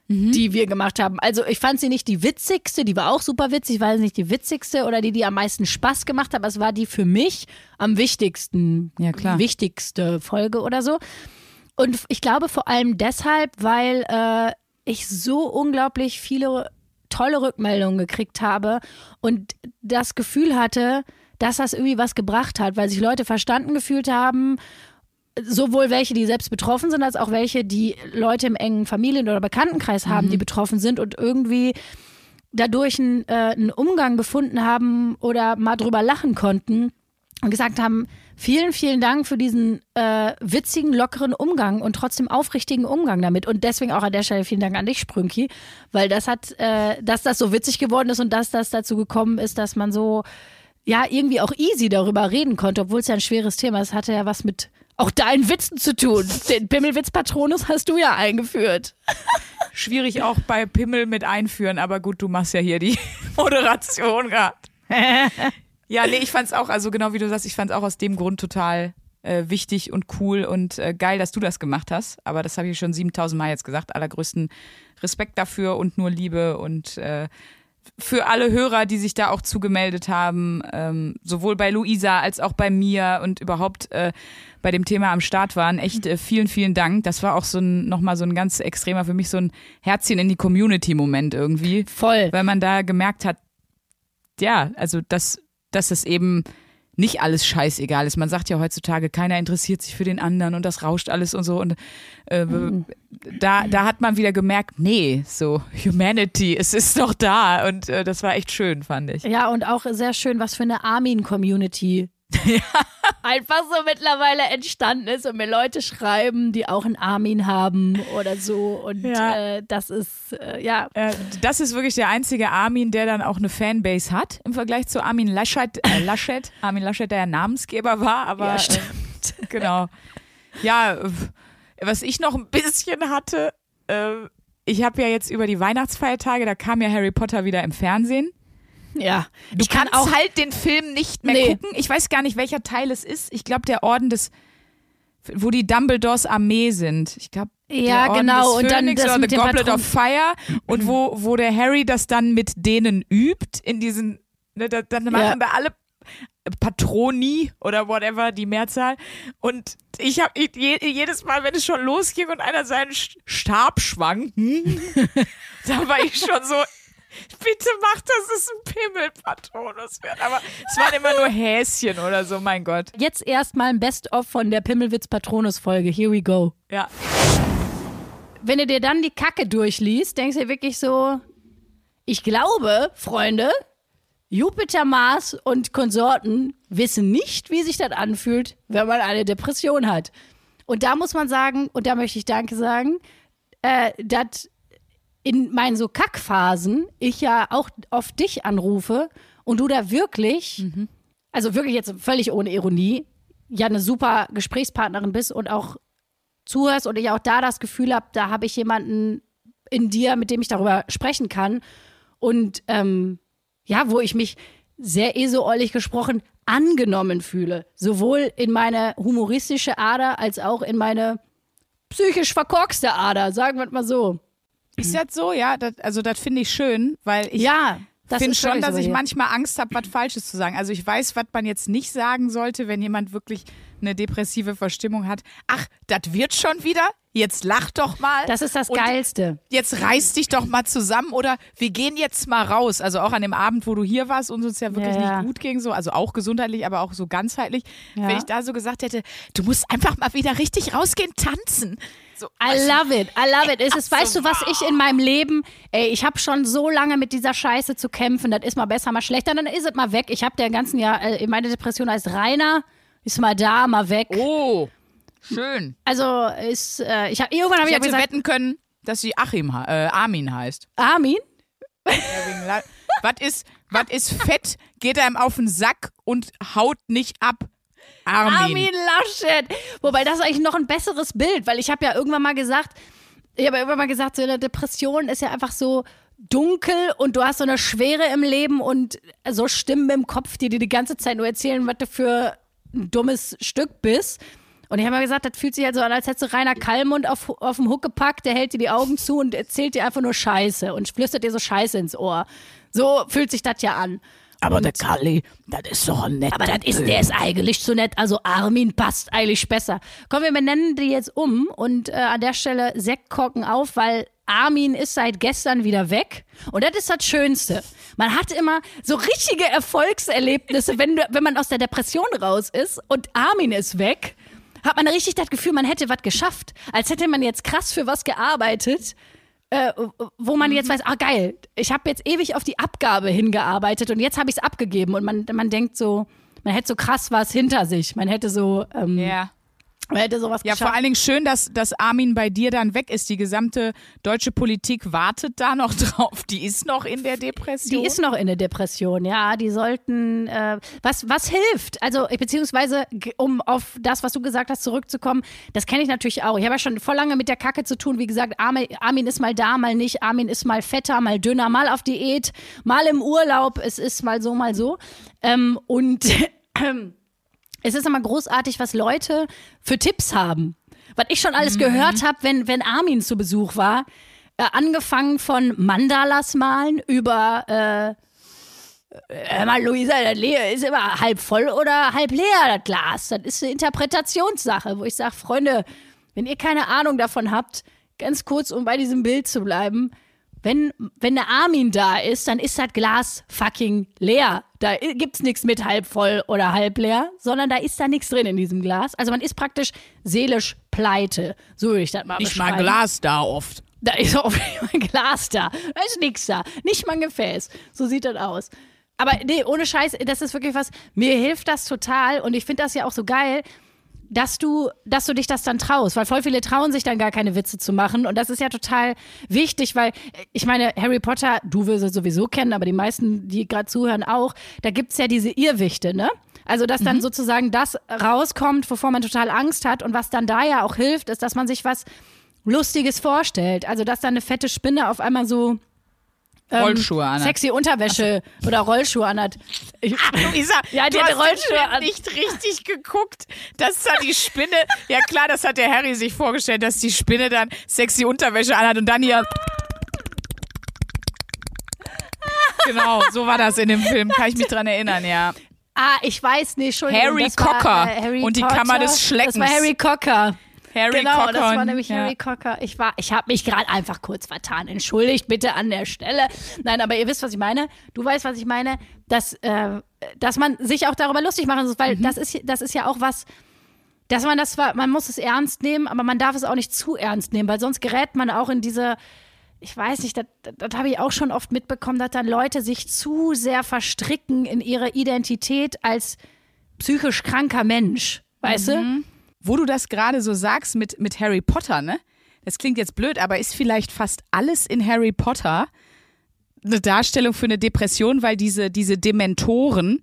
die wir gemacht haben. Also ich fand sie nicht die witzigste, die war auch super witzig, war nicht die witzigste oder die, die am meisten Spaß gemacht hat, aber es war die für mich am wichtigsten, Ja, klar. wichtigste Folge oder so. Und ich glaube vor allem deshalb, weil äh, ich so unglaublich viele tolle Rückmeldungen gekriegt habe und das Gefühl hatte, dass das irgendwie was gebracht hat, weil sich Leute verstanden gefühlt haben. Sowohl welche, die selbst betroffen sind, als auch welche, die Leute im engen Familien- oder Bekanntenkreis haben, die betroffen sind und irgendwie dadurch einen, äh, einen Umgang gefunden haben oder mal drüber lachen konnten und gesagt haben, vielen, vielen Dank für diesen äh, witzigen, lockeren Umgang und trotzdem aufrichtigen Umgang damit. Und deswegen auch an der Stelle vielen Dank an dich, Sprünki, weil das hat, äh, dass das so witzig geworden ist und dass das dazu gekommen ist, dass man so, ja, irgendwie auch easy darüber reden konnte, obwohl es ja ein schweres Thema ist. Es hatte ja was mit auch deinen Witzen zu tun. Den Pimmelwitz-Patronus hast du ja eingeführt. Schwierig auch bei Pimmel mit einführen, aber gut, du machst ja hier die Moderation gerade. ja, nee, ich fand's auch, also genau wie du sagst, ich fand's auch aus dem Grund total äh, wichtig und cool und äh, geil, dass du das gemacht hast. Aber das habe ich schon 7000 Mal jetzt gesagt. Allergrößten Respekt dafür und nur Liebe und äh, für alle Hörer, die sich da auch zugemeldet haben, ähm, sowohl bei Luisa als auch bei mir und überhaupt äh, bei dem Thema am Start waren. Echt äh, vielen, vielen Dank. Das war auch so ein, nochmal so ein ganz extremer, für mich so ein Herzchen in die Community-Moment irgendwie. Voll. Weil man da gemerkt hat, ja, also dass, dass es eben nicht alles scheißegal ist. Man sagt ja heutzutage, keiner interessiert sich für den anderen und das rauscht alles und so. Und äh, da, da hat man wieder gemerkt, nee, so Humanity, es ist doch da. Und äh, das war echt schön, fand ich. Ja, und auch sehr schön, was für eine Armin-Community einfach so mittlerweile entstanden ist und mir Leute schreiben, die auch einen Armin haben oder so. Und Ja. äh, das ist, äh, ja, Äh, das ist wirklich der einzige Armin, der dann auch eine Fanbase hat im Vergleich zu Armin Laschet. Äh, Laschet. Armin Laschet, der ja Namensgeber war, aber Ja, stimmt. genau. Ja, was ich noch ein bisschen hatte, äh, ich habe ja jetzt über die Weihnachtsfeiertage, da kam ja Harry Potter wieder im Fernsehen. Ja. Du ich kann kannst auch halt den Film nicht mehr Nee. gucken. Ich weiß gar nicht, welcher Teil es ist. Ich glaube, der Orden des, wo die Dumbledores Armee sind. Ich glaube, Ja, der Orden genau. Und dann das oder mit The Goblet Patron- of Fire und wo, wo der Harry das dann mit denen übt in diesen, ne, da, dann machen da alle Patroni oder whatever, die Mehrzahl. Und ich habe je, jedes Mal, wenn es schon losging und einer seinen Stab schwang, hm, da war ich schon so, bitte mach, dass es ein Pimmelpatronus wird. Aber es waren immer nur Häschen oder so, mein Gott. Jetzt erstmal ein Best-of von der Pimmelwitz-Patronus-Folge. Here we go. Ja. Wenn du dir dann die Kacke durchliest, denkst du dir wirklich so, ich glaube, Freunde, Jupiter, Mars und Konsorten wissen nicht, wie sich das anfühlt, wenn man eine Depression hat. Und da muss man sagen, und da möchte ich Danke sagen, äh, dass in meinen so Kackphasen ich ja auch oft dich anrufe und du da wirklich, also wirklich jetzt völlig ohne Ironie, ja eine super Gesprächspartnerin bist und auch zuhörst und ich auch da das Gefühl habe, da habe ich jemanden in dir, mit dem ich darüber sprechen kann. Und ähm, ja, wo ich mich sehr esoäulig gesprochen angenommen fühle. Sowohl in meine humoristische Ader als auch in meine psychisch verkorkste Ader, sagen wir mal so. Ist das so? Ja, das, also das finde ich schön, weil ich Ja, finde schon, dass so ich hier. manchmal Angst habe, was Falsches zu sagen. Also ich weiß, was man jetzt nicht sagen sollte, wenn jemand wirklich eine depressive Verstimmung hat. Ach, das wird schon wieder? Jetzt lach doch mal. Das ist das Geilste. Jetzt reiß dich doch mal zusammen oder wir gehen jetzt mal raus. Also auch an dem Abend, wo du hier warst und uns ja wirklich Ja, ja. nicht gut ging, so, also auch gesundheitlich, aber auch so ganzheitlich. Ja. Wenn ich da so gesagt hätte, du musst einfach mal wieder richtig rausgehen, tanzen. So, I love it, I love it. Es ist, weißt du, was ich in meinem Leben, ey, ich habe schon so lange mit dieser Scheiße zu kämpfen, das ist mal besser, mal schlechter, dann ist es mal weg. Ich habe der ganzen Jahr, äh, meine Depression heißt Rainer, ist mal da, mal weg. oh, schön. Also ist, äh, ich habe irgendwann habe Ich ich, hab hätte gesagt, wetten können, dass sie Achim, äh, Armin heißt. Armin, Was ist, was ist fett, geht einem auf den Sack und haut nicht ab? Armin. Armin Laschet. Wobei das ist eigentlich noch ein besseres Bild, weil ich habe ja irgendwann mal gesagt, ich habe ja irgendwann mal gesagt, so eine Depression ist ja einfach so dunkel und du hast so eine Schwere im Leben und so Stimmen im Kopf, die dir die ganze Zeit nur erzählen, was du für ein dummes Stück bist. Und ich habe mal gesagt, das fühlt sich halt so an, als hättest du Rainer Kallmund auf, auf den Huck gepackt, der hält dir die Augen zu und erzählt dir einfach nur Scheiße und flüstert dir so Scheiße ins Ohr. So fühlt sich das ja an. Aber der Kalli, das ist doch nett. Aber das ist, der ist eigentlich zu nett. Also Armin passt eigentlich besser. Komm, wir benennen die jetzt um und äh, an der Stelle Sektkorken auf, weil Armin ist seit gestern wieder weg. Und das ist das Schönste. Man hat immer so richtige Erfolgserlebnisse, wenn, du, wenn man aus der Depression raus ist und Armin ist weg, hat man richtig das Gefühl, man hätte was geschafft. Als hätte man jetzt krass für was gearbeitet äh, wo man jetzt weiß, ah geil, ich habe jetzt ewig auf die Abgabe hingearbeitet und jetzt habe ich es abgegeben. Und man, man denkt so, man hätte so krass was hinter sich, man hätte so, ähm, Ja. Man hätte sowas Ja, geschafft. vor allen Dingen schön, dass, dass Armin bei dir dann weg ist. Die gesamte deutsche Politik wartet da noch drauf. Die ist noch in der Depression. Die ist noch in der Depression, ja. Die sollten, äh, was, was hilft? Also, beziehungsweise, um auf das, was du gesagt hast, zurückzukommen, das kenne ich natürlich auch. Ich habe ja schon voll lange mit der Kacke zu tun. Wie gesagt, Armin, Armin ist mal da, mal nicht. Armin ist mal fetter, mal dünner, mal auf Diät, mal im Urlaub. Es ist mal so, mal so. Ähm, und es ist immer großartig, was Leute für Tipps haben. Was ich schon alles gehört habe, wenn, wenn Armin zu Besuch war. Äh, angefangen von Mandalas malen über äh, Hör mal, Luisa, das ist immer halb voll oder halb leer, das Glas. Das ist eine Interpretationssache, wo ich sage, Freunde, wenn ihr keine Ahnung davon habt, ganz kurz, um bei diesem Bild zu bleiben, wenn, wenn der Armin da ist, dann ist das Glas fucking leer. Da i- gibt's nichts mit halb voll oder halb leer, sondern da ist da nichts drin in diesem Glas. Also man ist praktisch seelisch pleite. So würde ich das mal nicht mal. Glas da oft. Da ist auch ein Glas da. Da ist nichts da. Nicht mal ein Gefäß. So sieht das aus. Aber nee, ohne Scheiß, das ist wirklich was. Mir hilft das total und ich finde das ja auch so geil, dass du, dass du dich das dann traust, weil voll viele trauen sich dann gar keine Witze zu machen und das ist ja total wichtig, weil ich meine, Harry Potter, du wirst es sowieso kennen, aber die meisten, die gerade zuhören auch, da gibt's ja diese Irrwichte, ne? Also, dass dann sozusagen das rauskommt, wovor man total Angst hat und was dann da ja auch hilft, ist, dass man sich was Lustiges vorstellt. Also, dass da eine fette Spinne auf einmal so ähm, Rollschuhe anhat. sexy Unterwäsche oder Rollschuhe anhat. Ich, Luisa, Ja, die du den Rollschuhe an. nicht richtig geguckt, dass da die Spinne, ja klar, das hat der Harry sich vorgestellt, dass die Spinne dann sexy Unterwäsche anhat und dann hier Genau, so war das in dem Film, kann ich mich dran erinnern, ja. ah, ich weiß nicht, Entschuldigung. Harry das war, Cocker äh, Harry und die Potter. Kammer des Schleckens. Das war Harry Cocker. Harry genau, Cocker. das war nämlich ja. Harry Cocker. Ich war, ich habe mich gerade einfach kurz vertan. Entschuldigt bitte an der Stelle. Nein, aber ihr wisst, was ich meine. Du weißt, was ich meine, dass, äh, dass man sich auch darüber lustig machen muss, Mhm. weil das ist, das ist ja auch was, dass man das zwar, man muss es ernst nehmen, aber man darf es auch nicht zu ernst nehmen, weil sonst gerät man auch in diese, ich weiß nicht, das, das, das habe ich auch schon oft mitbekommen, dass dann Leute sich zu sehr verstricken in ihre Identität als psychisch kranker Mensch. Weißt du? Wo du das gerade so sagst mit, mit Harry Potter, ne? Das klingt jetzt blöd, aber ist vielleicht fast alles in Harry Potter eine Darstellung für eine Depression, weil diese, diese Dementoren,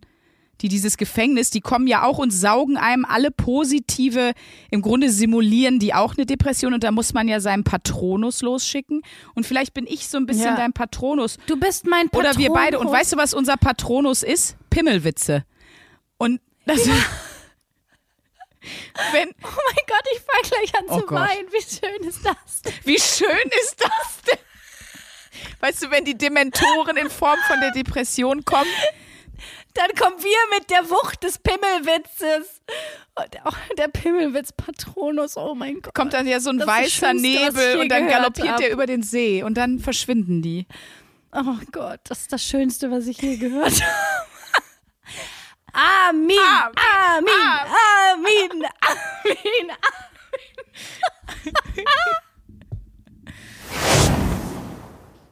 die dieses Gefängnis, die kommen ja auch und saugen einem alle positive, im Grunde simulieren die auch eine Depression und da muss man ja seinen Patronus losschicken. Und vielleicht bin ich so ein bisschen Ja. dein Patronus. Du bist mein Patron. Oder wir beide. Und weißt du, was unser Patronus ist? Pimmelwitze. Und das. Wenn, Oh mein Gott, ich fange gleich an Oh zu Gott. weinen. Wie schön ist das denn? wie schön ist das denn? Weißt du, wenn die Dementoren in Form von der Depression kommen, Dann kommen wir mit der Wucht des Pimmelwitzes. Und auch der Pimmelwitz Patronus, oh mein Gott. kommt dann ja so ein Das weißer Nebel und dann galoppiert hab. er über den See und dann verschwinden die. Oh Gott, das ist das Schönste, was ich je gehört habe. Amin, Amin, Amin, Amin,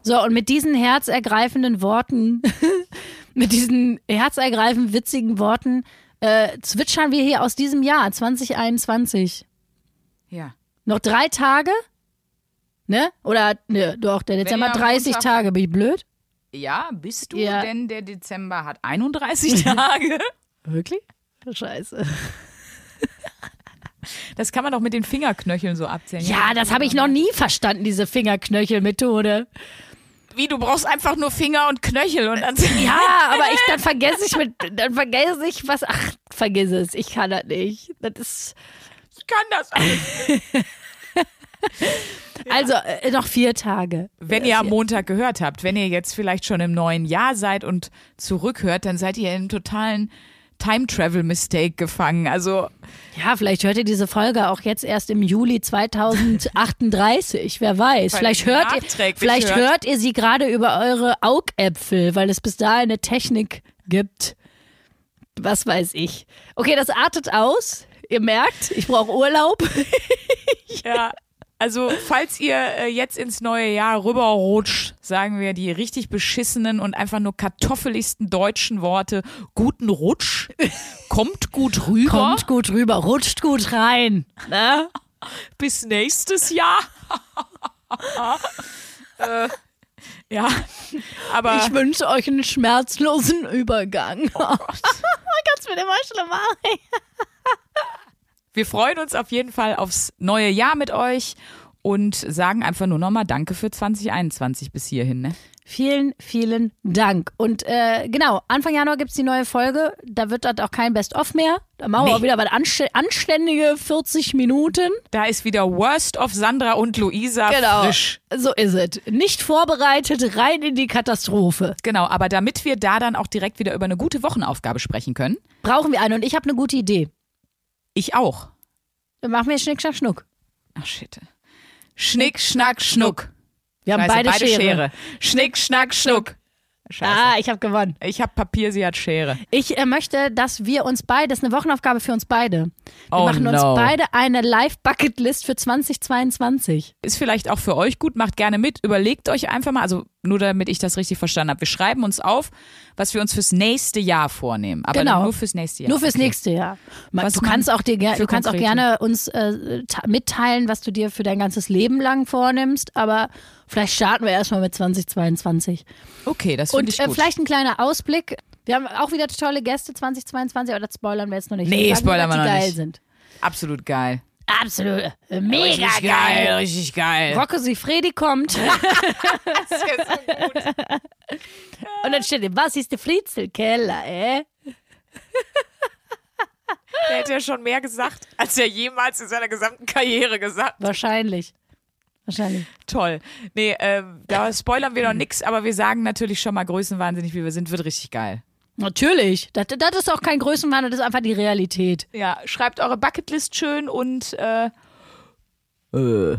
So, und mit diesen herzergreifenden Worten, mit diesen herzergreifend witzigen Worten, äh, zwitschern wir hier aus diesem Jahr 2021. Ja. Noch drei Tage? Ne? Oder, ne, doch, der Dezember ihr am 30 Montag- Tage. Bin ich blöd? Ja, bist du, Ja. denn der Dezember hat 31 Tage. Wirklich? Scheiße. Das kann man doch mit den Fingerknöcheln so abzählen. Ja, das habe ich noch nie verstanden, diese Fingerknöchelmethode. Wie, du brauchst einfach nur Finger und Knöchel und dann. Ja, aber ich, dann vergesse ich mit, dann vergesse ich was. Ach, vergiss es, ich kann das nicht. Das ist, Ich kann das alles. also äh, noch vier Tage. Wenn ihr am Montag gehört habt, wenn ihr jetzt vielleicht schon im neuen Jahr seid und zurückhört, dann seid ihr in einem totalen Time-Travel-Mistake gefangen. Also, Ja, vielleicht hört ihr diese Folge auch jetzt erst im Juli 2038. Wer weiß. Vielleicht hört ihr, vielleicht hört. hört ihr sie gerade über eure Augäpfel, weil es bis dahin eine Technik gibt. Was weiß ich. Okay, das artet aus. Ihr merkt, ich brauche Urlaub. ja. Also, falls ihr äh, jetzt ins neue Jahr rüberrutscht, sagen wir die richtig beschissenen und einfach nur kartoffeligsten deutschen Worte. Guten Rutsch. Kommt gut rüber. Kommt gut rüber, rutscht gut rein. Ne? Bis nächstes Jahr. äh, ja, aber Ich wünsche euch einen schmerzlosen Übergang. Oh Gott. Kannst mir immer schlimmer. wir freuen uns auf jeden Fall aufs neue Jahr mit euch und sagen einfach nur nochmal Danke für 2021 bis hierhin. Ne? Vielen, vielen Dank. Und äh, genau, Anfang Januar gibt's die neue Folge. Da wird das auch kein Best-of mehr. Da machen wir Nee. auch wieder anst anständige 40 Minuten. Da ist wieder Worst of Sandra und Luisa Genau. frisch. So ist es. Nicht vorbereitet, rein in die Katastrophe. Genau, aber damit wir da dann auch direkt wieder über eine gute Wochenaufgabe sprechen können, Brauchen wir eine. Und ich habe eine gute Idee. Ich auch. Dann machen wir Schnick, Schnack, Schnuck. Ach shit. Schnick, schnack, schnuck. Wir haben Scheiße, beide, Schere. Schere. Schnick, schnack, schnuck. Scheiße. Ah, ich habe gewonnen. Ich habe Papier, sie hat Schere. Ich äh, möchte, dass wir uns beide, das ist eine Wochenaufgabe für uns beide. Wir Oh machen uns no. beide eine Live-Bucket-List für 2022. Ist vielleicht auch für euch gut, macht gerne mit. Überlegt euch einfach mal, also nur damit ich das richtig verstanden habe. Wir schreiben uns auf, was wir uns fürs nächste Jahr vornehmen. Aber Genau. nur fürs nächste Jahr. Nur fürs Okay. nächste Jahr. Was du kannst auch dir du kannst auch gerne uns äh, mitteilen, was du dir für dein ganzes Leben lang vornimmst, aber vielleicht starten wir erstmal mit 2022. Okay, das finde Und ich äh, gut. vielleicht ein kleiner Ausblick. Wir haben auch wieder tolle Gäste 2022, aber das spoilern wir jetzt noch nicht. Nee, sagen, spoilern wir noch geil nicht. sind. Absolut geil. Absolut. äh, Mega richtig geil. richtig geil. Rocco Sifredi kommt und dann steht, was ist der Fritzelkeller, äh? Der hätte ja schon mehr gesagt, als er jemals in seiner gesamten Karriere gesagt Wahrscheinlich. Wahrscheinlich. Toll. Nee, ähm, da spoilern wir noch nix, aber wir sagen natürlich schon mal größenwahnsinnig, wie wir sind, wird richtig geil. Natürlich. Das, das ist auch kein Größenwahn, das ist einfach die Realität. Ja, schreibt eure Bucketlist schön und äh, äh,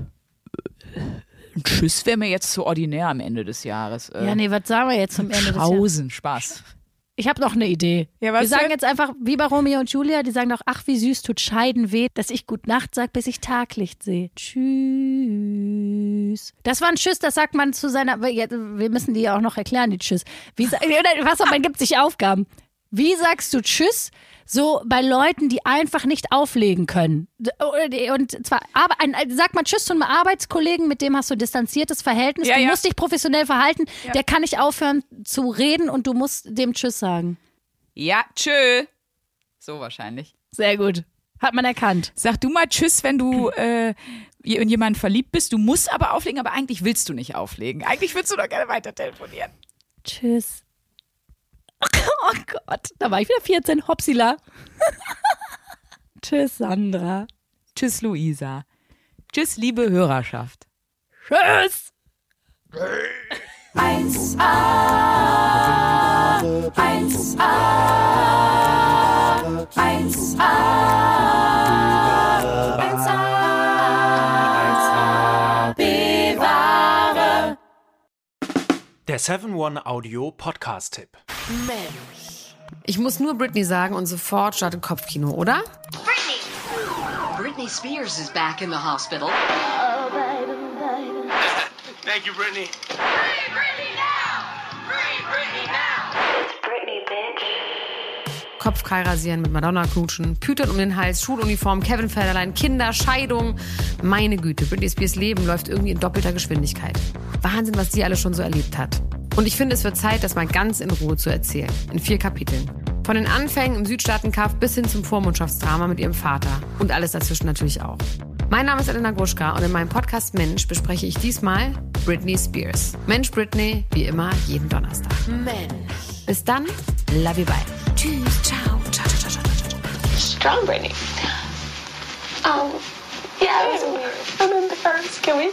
Tschüss wäre mir jetzt zu ordinär am Ende des Jahres. Äh, Ja, nee, was sagen wir jetzt zum Ende des Jahres? Spaß. Ich habe noch eine Idee. Ja, wir sagen jetzt einfach, wie bei Romeo und Julia, die sagen doch, ach, wie süß tut Scheiden weh, dass ich gut Nacht sag, bis ich Taglicht sehe. Tschüss. Das war ein Tschüss, das sagt man zu seiner, wir müssen die ja auch noch erklären, die Tschüss. Wie, was, man gibt sich Aufgaben. Wie sagst du Tschüss? So bei Leuten, die einfach nicht auflegen können. Und zwar, aber ein, ein- sag mal Tschüss zu einem Arbeitskollegen, mit dem hast du distanziertes Verhältnis. Ja, du ja. musst dich professionell verhalten. Der kann nicht aufhören zu reden und du musst dem Tschüss sagen. Ja, tschö. So wahrscheinlich. Sehr gut. Hat man erkannt. Sag du mal Tschüss, wenn du äh, in jemanden verliebt bist. Du musst aber auflegen, aber eigentlich willst du nicht auflegen. Eigentlich willst du doch gerne weiter telefonieren. Tschüss. Oh Gott, da war ich wieder 14. Hopsila. Tschüss, Sandra. Tschüss, Luisa. Tschüss, liebe Hörerschaft. Tschüss. 1A 1A 1A 1A Bewahre Der 7-One-Audio-Podcast-Tipp. Ich muss nur Britney sagen und sofort startet Kopfkino, oder? Britney! Britney Spears is back in the hospital. Thank you, Brittany. Kopfkei rasieren, mit Madonna knutschen, Pütern um den Hals, Schuluniform, Kevin Federlein, Kinder, Scheidung. Meine Güte, Britney Spears Leben läuft irgendwie in doppelter Geschwindigkeit. Wahnsinn, was die alles schon so erlebt hat. Und ich finde, es wird Zeit, das mal ganz in Ruhe zu erzählen. In vier Kapiteln. Von den Anfängen im Südstaatenkampf bis hin zum Vormundschaftsdrama mit ihrem Vater. Und alles dazwischen natürlich auch. Mein Name ist Elena Gruschka und in meinem Podcast Mensch bespreche ich diesmal Britney Spears. Mensch Britney, wie immer, jeden Donnerstag. Mensch. Bis dann, love you, bye. Tschüss, ciao, ciao, ciao, ciao, ciao, ciao. strong Britney. Um, yeah, weird. I'm embarrassed. Can we